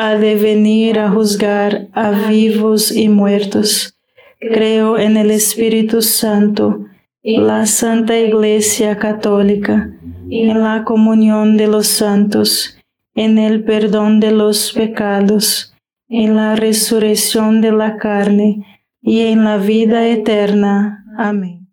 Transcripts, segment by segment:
ha de venir a juzgar a vivos y muertos. Creo en el Espíritu Santo, la Santa Iglesia Católica, en la comunión de los santos, en el perdón de los pecados, en la resurrección de la carne y en la vida eterna. Amén.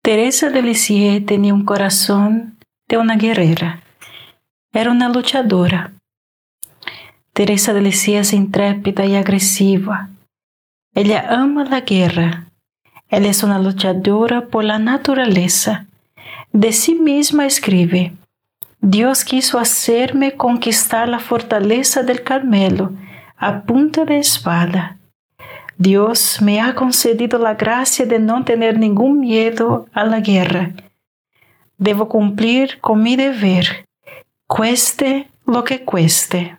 Teresa de Lisieux tenía un corazón de una guerrera. Era una luchadora Teresa de es intrépida y agresiva. Ella ama la guerra. Ella es una luchadora por la naturaleza. De sí misma escribe, Dios quiso hacerme conquistar la fortaleza del Carmelo a punta de espada. Dios me ha concedido la gracia de no tener ningún miedo a la guerra. Debo cumplir con mi deber, cueste lo que cueste.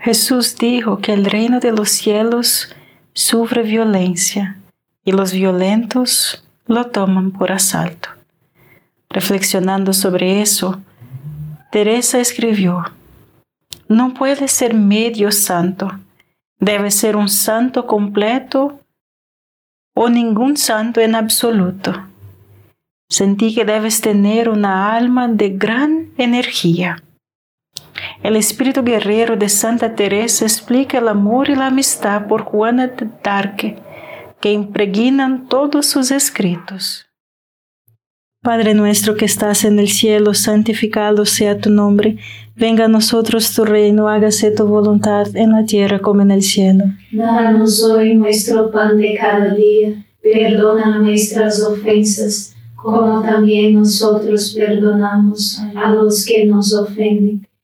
Jesús dijo que el reino de los cielos sufre violencia y los violentos lo toman por asalto. Reflexionando sobre eso, Teresa escribió, no puede ser medio santo, debe ser un santo completo o ningún santo en absoluto. Sentí que debes tener una alma de gran energía el espíritu guerrero de Santa Teresa explica el amor y la amistad por Juana de Darque, que impregnan todos sus escritos. Padre nuestro que estás en el cielo, santificado sea tu nombre. Venga a nosotros tu reino, hágase tu voluntad en la tierra como en el cielo. Danos hoy nuestro pan de cada día. Perdona nuestras ofensas, como también nosotros perdonamos a los que nos ofenden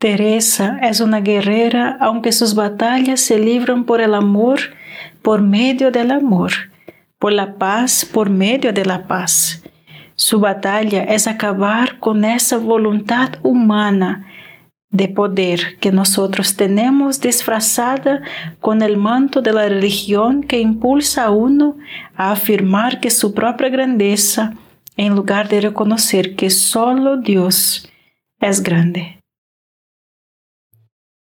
Teresa es una guerrera, aunque sus batallas se libran por el amor, por medio del amor, por la paz, por medio de la paz. Su batalla es acabar con esa voluntad humana de poder que nosotros tenemos disfrazada con el manto de la religión que impulsa a uno a afirmar que su propia grandeza en lugar de reconocer que solo Dios es grande.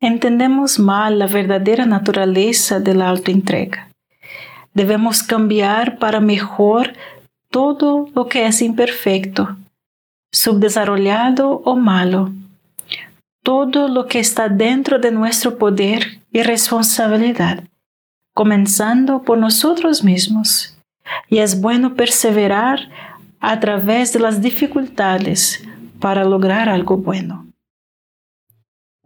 Entendemos mal la verdadera naturaleza de la autoentrega. Debemos cambiar para mejor todo lo que es imperfecto, subdesarrollado o malo, todo lo que está dentro de nuestro poder y responsabilidad, comenzando por nosotros mismos. Y es bueno perseverar a través de las dificultades para lograr algo bueno.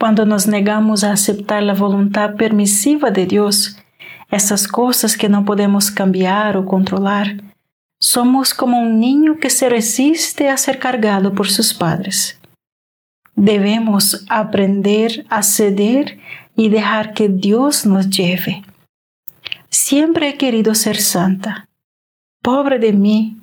Cuando nos negamos a aceptar la voluntad permisiva de Dios, esas cosas que no podemos cambiar o controlar, somos como un niño que se resiste a ser cargado por sus padres. Debemos aprender a ceder y dejar que Dios nos lleve. Siempre he querido ser santa. Pobre de mí,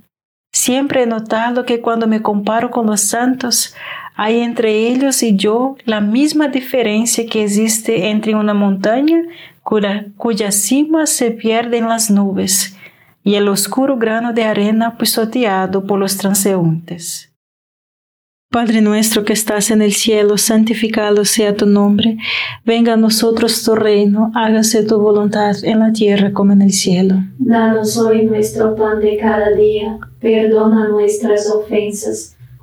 siempre he notado que cuando me comparo con los santos, hay entre ellos y yo la misma diferencia que existe entre una montaña cuya, cima se pierde en las nubes y el oscuro grano de arena pisoteado por los transeúntes. Padre nuestro que estás en el cielo, santificado sea tu nombre. Venga a nosotros tu reino, hágase tu voluntad en la tierra como en el cielo. Danos hoy nuestro pan de cada día, perdona nuestras ofensas,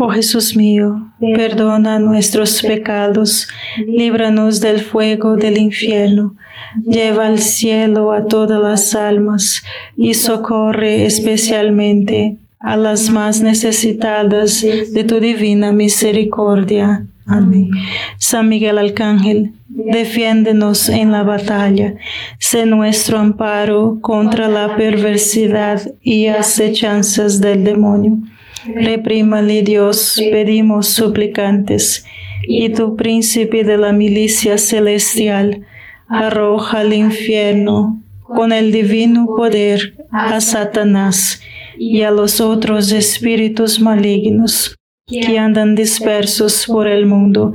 Oh Jesús mío, perdona nuestros pecados, líbranos del fuego del infierno, lleva al cielo a todas las almas y socorre especialmente a las más necesitadas de tu divina misericordia. Amén. San Miguel Arcángel, defiéndenos en la batalla, sé nuestro amparo contra la perversidad y acechanzas del demonio. Reprímale Dios, pedimos suplicantes, y tu príncipe de la milicia celestial, arroja al infierno con el divino poder a Satanás y a los otros espíritus malignos que andan dispersos por el mundo